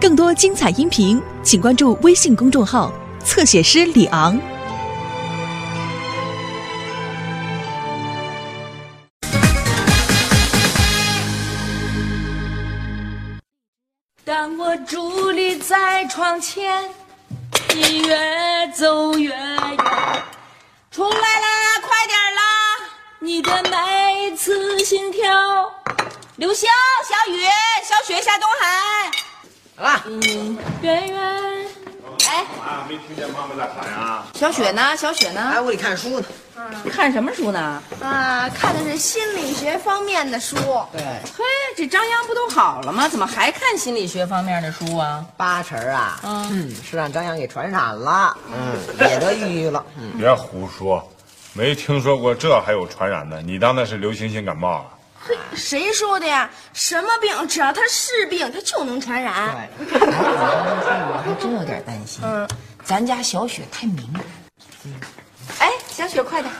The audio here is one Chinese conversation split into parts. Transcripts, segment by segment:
更多精彩音频，请关注微信公众号“侧写师李昂”。当我伫立在窗前，你越走越远。出来啦，快点啦！你的每一次心跳。刘星、小雨、小雪、夏东海，啊，圆圆。哎，啊，没听见妈妈在喊呀？小雪呢？小雪呢？在屋里看书呢。看什么书呢？啊，看的是心理学方面的书。对，嘿，这张扬不都好了吗？怎么还看心理学方面的书啊？八成啊，嗯嗯，是让张扬给传染了，嗯，也得抑郁了。嗯，别胡说，没听说过这还有传染的。你当那是流行性感冒啊？谁说的呀？什么病只要它是病，它就能传染。对，我还真有点担心。嗯，咱家小雪太敏感。哎，小雪，快点！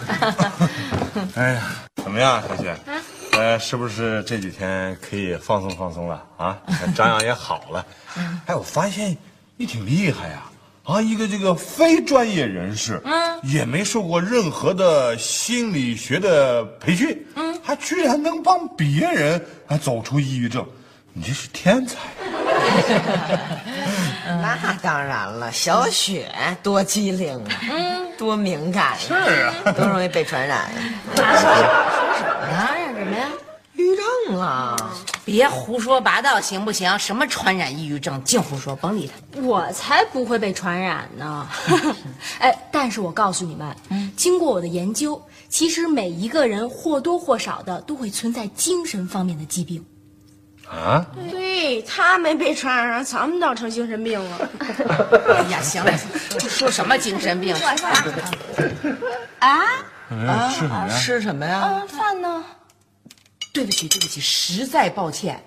哎呀，怎么样，小雪？呃，是不是这几天可以放松放松了啊？张扬也好了。哎，我发现你挺厉害呀！啊，一个这个非专业人士，嗯，也没受过任何的心理学的培训，嗯，还居然能帮别人啊走出抑郁症，你这是天才。那当然了，小雪多机灵啊，嗯，多敏感，是啊多容易被传染。啊，什么呀？抑郁症啊，别胡说八道，行不行？什么传染抑郁症，净胡说，甭理他。我才不会被传染呢！哎，但是我告诉你们，经过我的研究，其实每一个人或多或少的都会存在精神方面的疾病。啊，对他没被传染，咱们倒成精神病了。哎呀，行了，说什么精神病？啊，啊，吃什么呀？吃什么呀？啊饭呢？对不起，对不起，实在抱歉，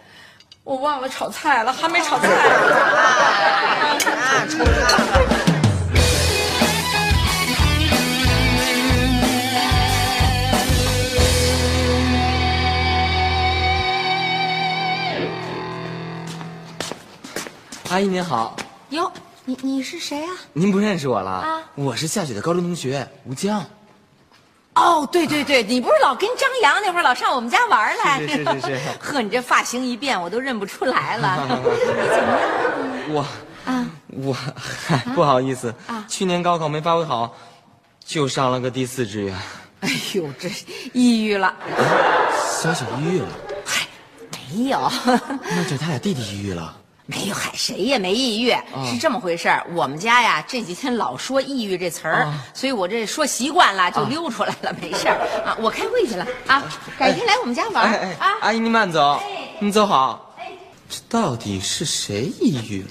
我忘了炒菜了，还没炒菜。啊，冲啊！阿姨您好，哟，你你是谁啊？您不认识我了？啊我是夏雪的高中同学吴江。哦，对对对，你不是老跟张扬那会儿老上我们家玩来？是是是 呵，你这发型一变，我都认不出来了。我啊，我嗨，不好意思，去年高考没发挥好，就上了个第四志愿。哎呦，这抑郁了？小小抑郁了，嗨，没有，那就他俩弟弟抑郁了。没有，嗨，谁也没抑郁，是这么回事儿。我们家呀这几天老说抑郁这词儿，所以我这说习惯了就溜出来了，没事儿啊。我开会去了啊，改天来我们家玩哎儿哎，啊。阿姨您慢走，您走好。这到底是谁抑郁了？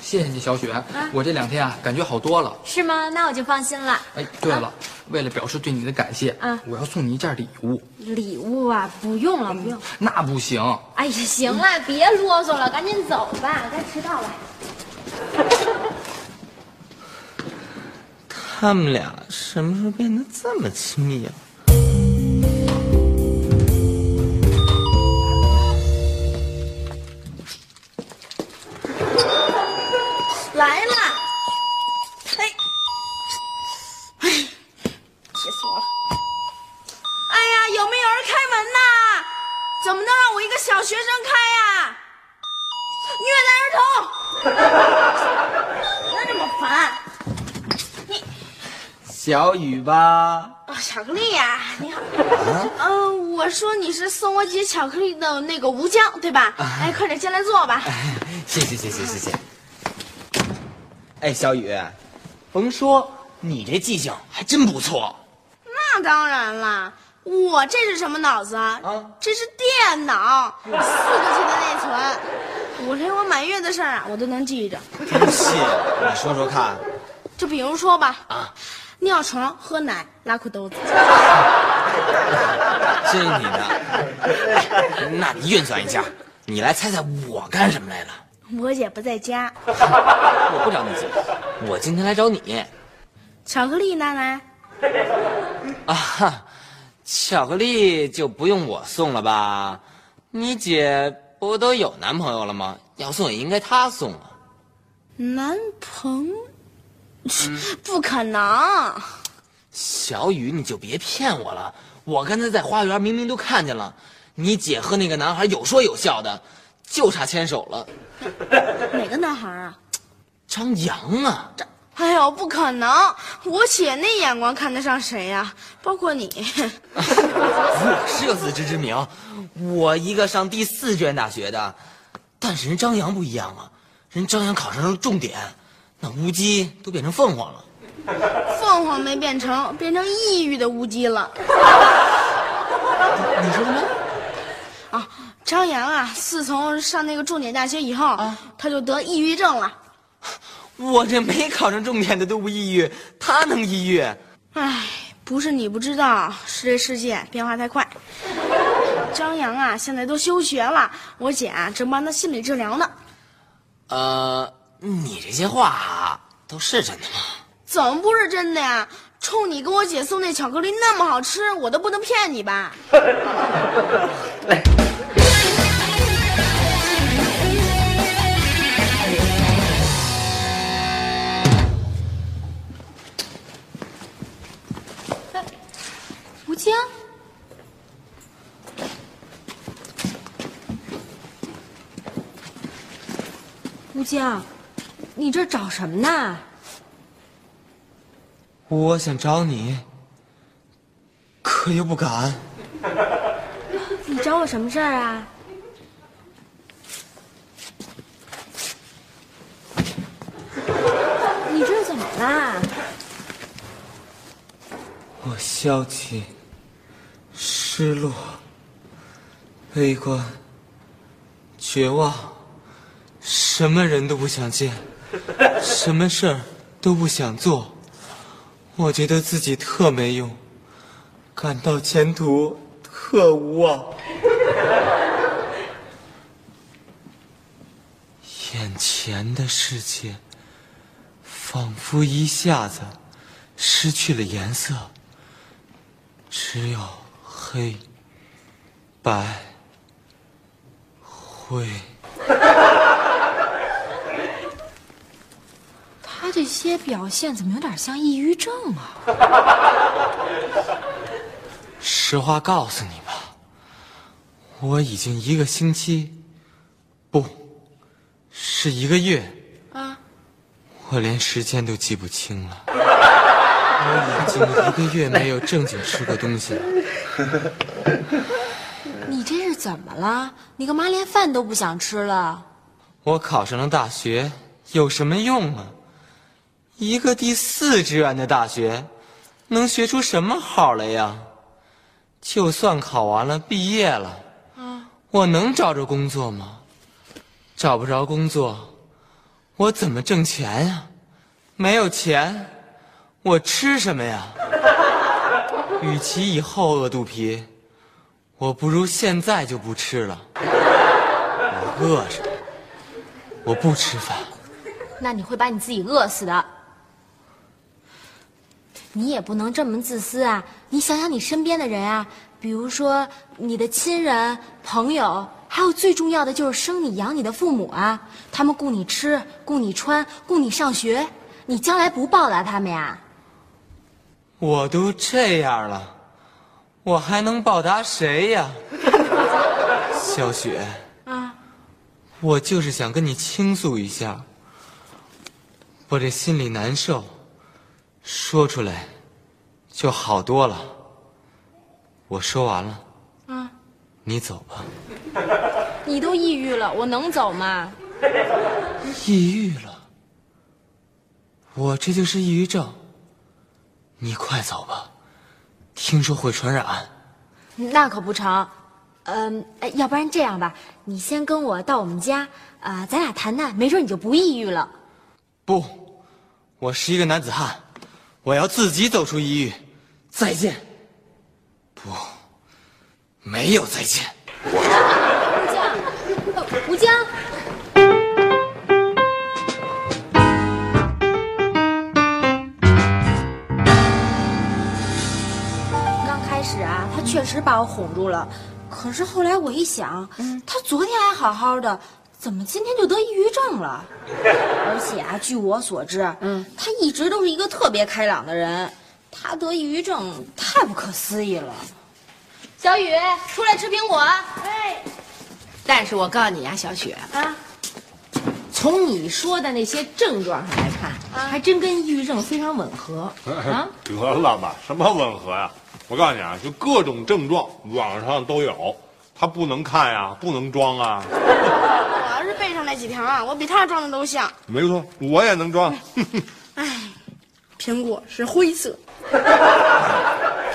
谢谢你，小雪。我这两天啊，感觉好多了。是吗？那我就放心了。哎，对了，为了表示对你的感谢，啊我要送你一件礼物。礼物啊，不用了，不用。那不行，哎呀，行了，别啰嗦了，赶紧走吧，该迟到了。他们俩什么时候变得这么亲密了？来小雨吧？啊！巧克力呀、你好。嗯、我说你是送我姐巧克力的那个吴江对吧？哎，快点进来坐吧。谢谢谢谢谢谢。哎，小雨，甭说，你这记性还真不错。那当然啦，我这是什么脑子啊？啊这是电脑，四个 G 的内存，我连我满月的事儿啊，我都能记着。真信？你说说看。就比如说吧，啊尿床、喝奶、拉裤兜子。这是你的。那你运算一下，你来猜猜我干什么来了？我姐不在家，我不找你姐，我今天来找你巧克力拿来。啊！哈巧克力就不用我送了吧？你姐不都有男朋友了吗？要送也应该她送啊。男朋友？不可能！小雨，你就别骗我了。我刚才在花园明明都看见了，你姐和那个男孩有说有笑的，就差牵手了。哪个男孩啊？张扬啊！哎呦，不可能！我姐那眼光看得上谁呀？包括你。我是有自知之明，我一个上第四志愿大学的，但是人张扬不一样啊，人张扬考上了重点，那乌鸡都变成凤凰了。凤凰没变成，变成抑郁的乌鸡了。你说什么？啊，张扬啊，自从上那个重点大学以后，啊、他就得抑郁症了。我这没考上重点的都不抑郁，他能抑郁？唉，不是你不知道，是这世界变化太快。张扬啊，现在都休学了，我姐啊正帮他心理治疗呢。呃，你这些话都是真的吗？怎么不是真的呀？冲你跟我姐送那巧克力那么好吃，我都不能骗你吧？来。吴京，吴京，你这找什么呢？我想找你，可又不敢。你找我什么事儿啊？你这是怎么啦？我消极、失落、悲观、绝望，什么人都不想见，什么事儿都不想做。我觉得自己特没用，感到前途特无望。眼前的世界仿佛一下子失去了颜色。只有黑、白、灰。他这些表现怎么有点像抑郁症啊？实话告诉你吧，我已经一个星期，不，是一个月啊，我连时间都记不清了。我已经一个月没有正经吃过东西了。你这是怎么了？你干嘛连饭都不想吃了？我考上了大学，有什么用啊？一个第四志愿的大学，能学出什么好来呀？就算考完了，毕业了，我能找着工作吗？找不着工作，我怎么挣钱呀？没有钱。我吃什么呀？与其以后饿肚皮，我不如现在就不吃了。我饿着，我不吃饭。那你会把你自己饿死的。你也不能这么自私啊！你想想你身边的人啊，比如说你的亲人、朋友，还有最重要的就是生你养你的父母啊。他们供你吃，供你穿，供你上学，你将来不报答他们呀？我都这样了，我还能报答谁呀？小雪啊，我就是想跟你倾诉一下，我这心里难受，说出来就好多了。我说完了，啊，你走吧。你都抑郁了，我能走吗？抑郁了，我这就是抑郁症。你快走吧，听说会传染。那可不成，嗯，要不然这样吧，你先跟我到我们家，啊，咱俩谈谈，没准你就不抑郁了。不，我是一个男子汉，我要自己走出抑郁。再见。不，没有再见。吴江，吴江。刚开始啊，他确实把我哄住了，可是后来我一想，他昨天还好好的，怎么今天就得抑郁症了？而且啊，据我所知，嗯，他一直都是一个特别开朗的人，他得抑郁症太不可思议了。小雨，出来吃苹果。哎，但是我告诉你呀、小雪，啊，从你说的那些症状上来看，还真跟抑郁症非常吻合啊。得了吧，什么吻合呀？我告诉你啊，就各种症状，网上都有，他不能看呀，不能装啊。我要是背上那几条啊，我比他装的都像。没错，我也能装。哎苹果是灰色，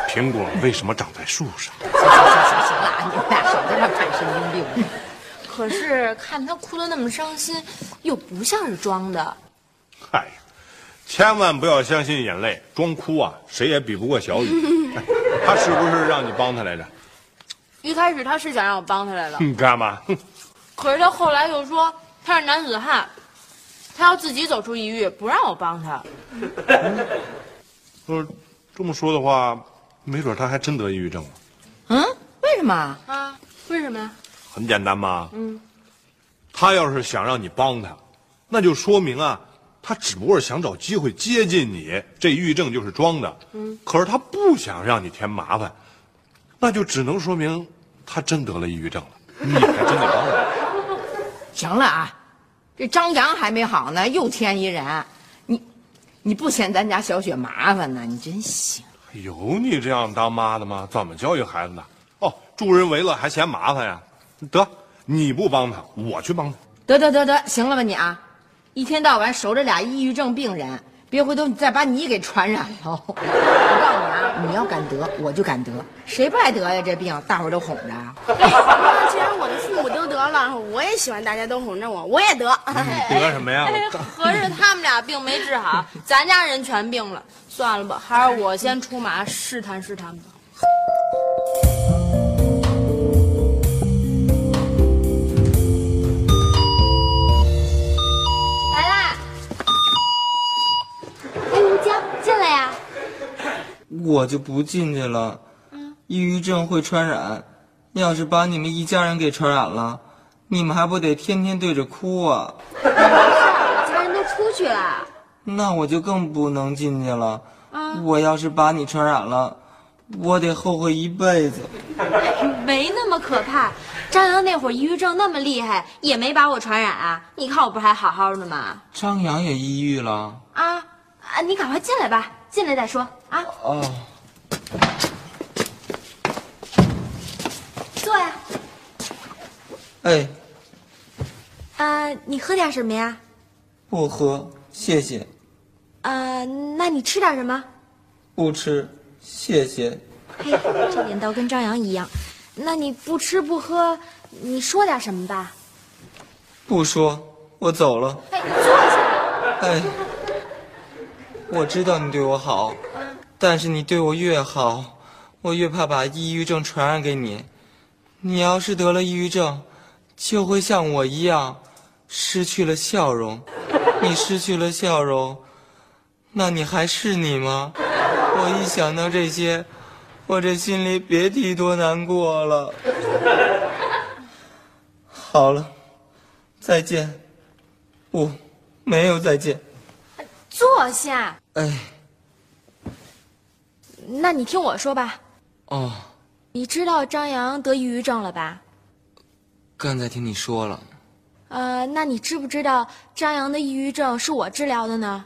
苹果为什么长在树上？行行行行了，你们俩少在那儿看神经病。可是看他哭得那么伤心，又不像是装的。哎呀，千万不要相信眼泪，装哭啊，谁也比不过小雨。哎他是不是让你帮他来着？一开始他是想让我帮他来了，你干嘛？哼可是他后来又说他是男子汉，他要自己走出抑郁，不让我帮他。不是这么说的话，没准他还真得抑郁症了。嗯，为什么？啊？为什么呀？很简单嘛。嗯，他要是想让你帮他，那就说明啊，他只不过是想找机会接近你，这抑郁症就是装的。嗯，可是他不想让你添麻烦，那就只能说明他真得了抑郁症了。你还真得帮他。行了啊，这张扬还没好呢，又添一人，你你不嫌咱家小雪麻烦呢？你真行。有你这样当妈的吗？怎么教育孩子的？哦，助人为乐还嫌麻烦呀？得，你不帮他，我去帮他。得得得得，行了吧你啊，一天到晚守着俩抑郁症病人，别回头你再把你给传染了。我告诉你啊，你要敢得，我就敢得，谁不爱得呀？这病大伙儿都哄着。那 既然我的父母都得了，我也喜欢大家都哄着我，我也得。得什么呀？合着他们俩病没治好，咱家人全病了。算了吧，还是我先出马试探试探吧。我就不进去了。嗯抑郁症会传染，要是把你们一家人给传染了，你们还不得天天对着哭啊？家人都出去了。那我就更不能进去了。我要是把你传染了，我得后悔一辈子。没那么可怕。张扬那会儿抑郁症那么厉害，也没把我传染啊。你看我不是还好好的吗？张扬也抑郁了。啊啊！你赶快进来吧，进来再说啊。哦，坐呀。哎，啊，你喝点什么呀？不喝，谢谢。呃，那你吃点什么？不吃，谢谢。嘿，这点倒跟张扬一样。那你不吃不喝，你说点什么吧？不说，我走了。哎，坐下。哎，我知道你对我好，但是你对我越好，我越怕把抑郁症传染给你。你要是得了抑郁症，就会像我一样，失去了笑容。你失去了笑容，那你还是你吗？我一想到这些，我这心里别提多难过了。好了，再见。不，没有再见。坐下。哎，那你听我说吧。哦，你知道张扬得抑郁症了吧？刚才听你说了，呃，那你知不知道张扬的抑郁症是我治疗的呢？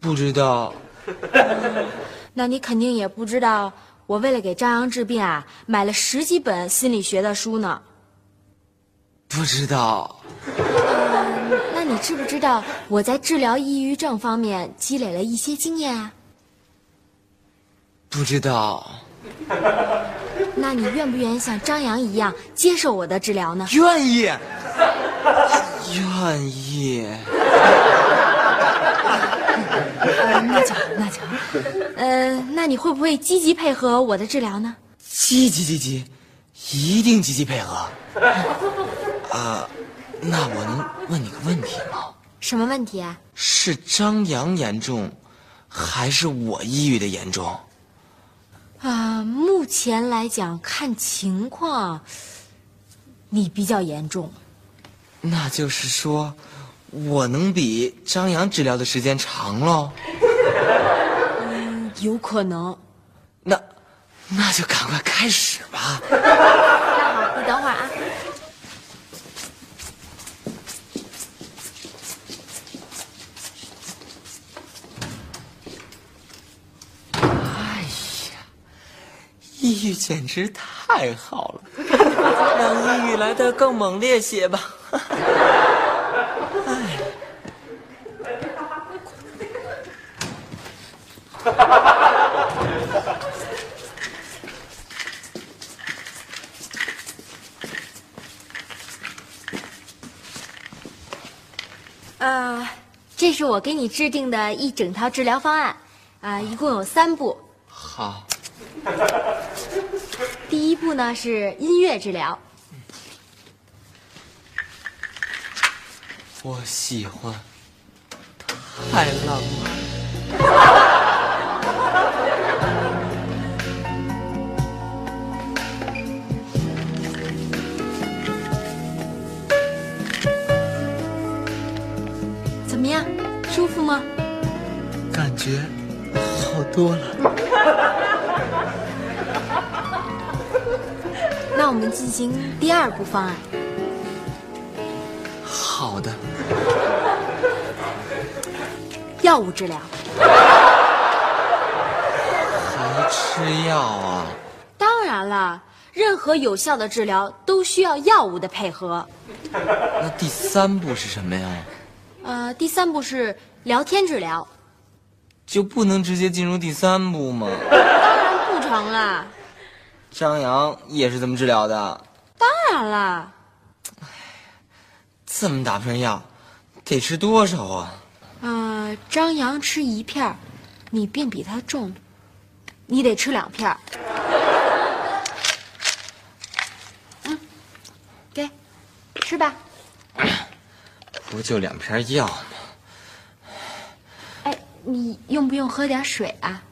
不知道。那你肯定也不知道，我为了给张扬治病啊，买了十几本心理学的书呢。不知道，那你知不知道我在治疗抑郁症方面积累了一些经验啊？不知道，那你愿不愿意像张扬一样接受我的治疗呢？愿意，愿意。呃那就好，那就好。呃，那你会不会积极配合我的治疗呢？积极积极，一定积极配合。啊，那我能问你个问题吗？什么问题啊？是张扬严重，还是我抑郁的严重？啊，目前来讲看情况，你比较严重。那就是说，我能比张扬治疗的时间长喽？有可能。那，那就赶快开始吧。那好，你等会儿啊。抑郁简直太好了，让抑郁来得更猛烈些吧。哎。呃，这是我给你制定的一整套治疗方案，啊、一共有三步。好，第一步呢是音乐治疗，我喜欢，太浪漫。怎么样，舒服吗？感觉好多了。那我们进行第二步方案，好的，药物治疗。还吃药啊？当然了，任何有效的治疗都需要药物的配合。那第三步是什么呀？呃，第三步是聊天治疗，就不能直接进入第三步吗？当然不成了。张扬也是这么治疗的，当然啦，这么大片药，得吃多少啊？呃，张扬吃一片儿，你病比他重，你得吃两片儿。嗯，给，吃吧。不就两片药吗？哎，你用不用喝点水啊？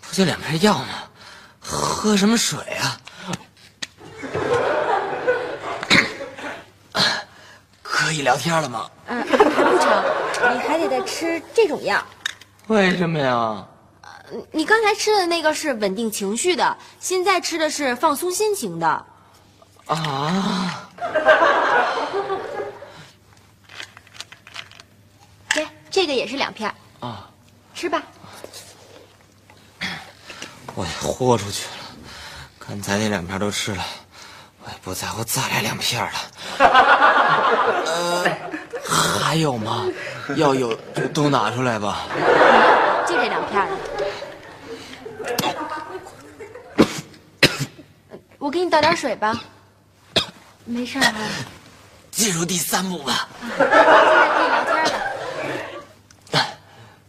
不就两片药吗？喝什么水啊？可以聊天了吗？嗯、还不成，你还得再吃这种药。为什么呀？你刚才吃的那个是稳定情绪的，现在吃的是放松心情的。啊，给，这个也是两片啊，吃吧。我也豁出去了，刚才那两片都吃了，我也不在乎再来两片了。呃，还有吗？要有就都拿出来吧。就这两片了。我给你倒点水吧。没事儿啊，进入第三步吧。现在可以聊天了。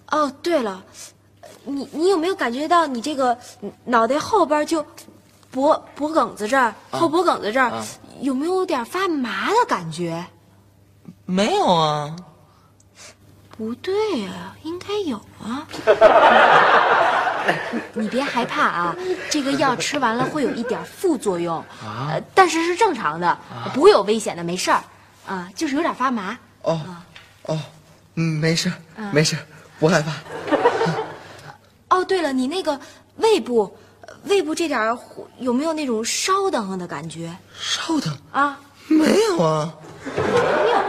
哦，对了，你你有没有感觉到你这个脑袋后边就脖脖梗子这儿后脖梗子这儿、啊有没有点发麻的感觉？没有啊，不对呀、应该有啊。你别害怕啊，这个药吃完了会有一点副作用，呃，但是是正常的，不会有危险的，没事儿，啊，就是有点发麻。哦，哦，嗯，没事，没事，不害怕。哦，对了，你那个胃部，呃胃部这点儿有没有那种烧得慌的感觉稍等，啊？没有啊。没有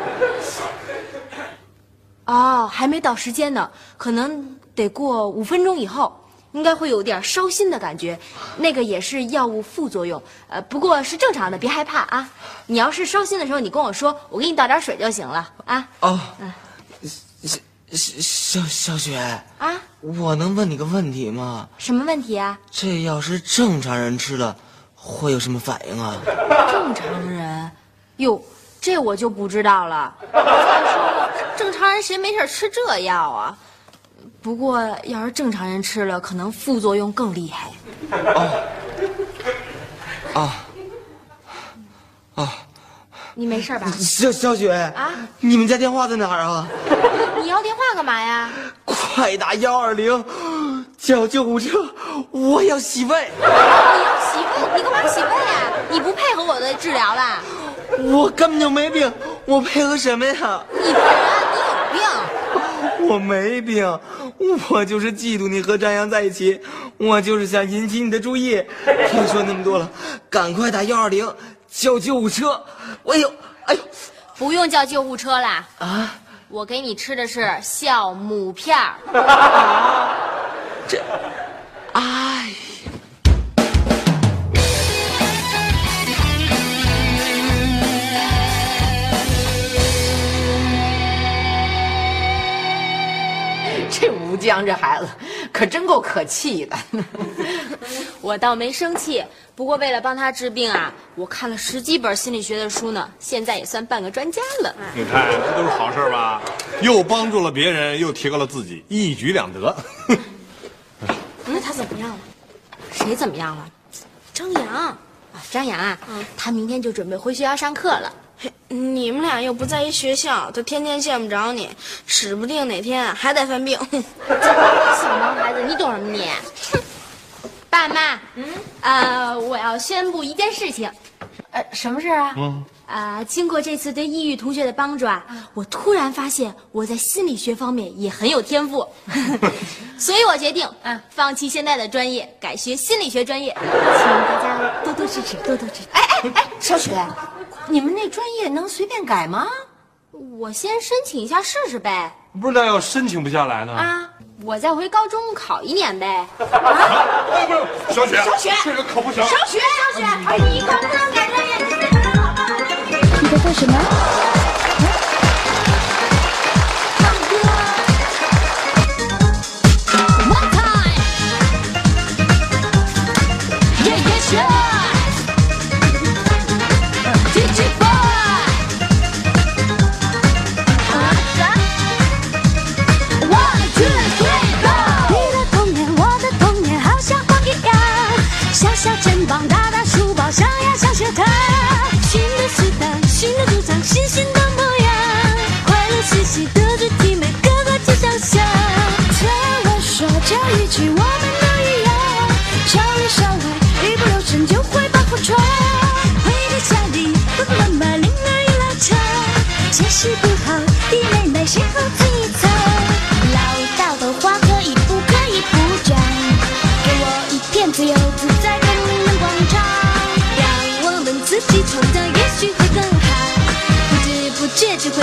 哦，还没到时间呢，可能得过五分钟以后，应该会有点烧心的感觉，那个也是药物副作用，呃，不过是正常的，别害怕啊。你要是烧心的时候，你跟我说，我给你倒点水就行了啊哦，小小小雪，啊！我能问你个问题吗？什么问题啊？这要是正常人吃了，会有什么反应啊？正常人，哟，这我就不知道了。再说了，正常人谁没事吃这药啊？不过要是正常人吃了，可能副作用更厉害。哦哦！你没事吧？小小雪啊，你们家电话在哪儿啊？你要电话干嘛呀？快打幺二零，叫救护车！我要洗胃！你要洗胃？你干嘛洗胃啊？你不配合我的治疗啦？我根本就没病，我配合什么呀？你不然你有病。我没病，我就是嫉妒你和张扬在一起，我就是想引起你的注意。别说那么多了，赶快打幺二零叫救护车！哎呦，哎呦，不用叫救护车啦！啊，我给你吃的是酵母片儿。这，哎。江这孩子可真够可气的。我倒没生气，不过为了帮他治病啊，我看了十几本心理学的书呢，现在也算半个专家了。你看，这都是好事吧？又帮助了别人，又提高了自己，一举两得。那他怎么样了？谁怎么样了？张扬啊，张扬啊，他明天就准备回学校上课了。你们俩又不在一学校，他天天见不着你，指不定哪天还得犯病。小毛孩子，你懂什么你？爸妈，嗯，呃，我要宣布一件事情。呃，什么事啊？嗯，啊，经过这次对抑郁同学的帮助啊，我突然发现我在心理学方面也很有天赋，所以我决定，啊，放弃现在的专业，改学心理学专业，请大家多多支持，多多支持。哎哎哎，小雪，你们那专业能随便改吗？我先申请一下试试呗。不是，那要申请不下来呢？啊，我再回高中考一年呗。啊，不是，小雪，小雪这个可不行。小雪，小雪，哎，你可不能改专业，你在做什么？小肩膀，大大书包，上呀上学堂。新的时代，新的主张，新新的模样，快乐嘻嘻的主题，每个个皆想象。听我说这一句，我们都一样，校里校外，一不留神就会把服装。回到家里，爸爸妈妈铃儿一拉长，解释不好，弟妹妹先后戒指会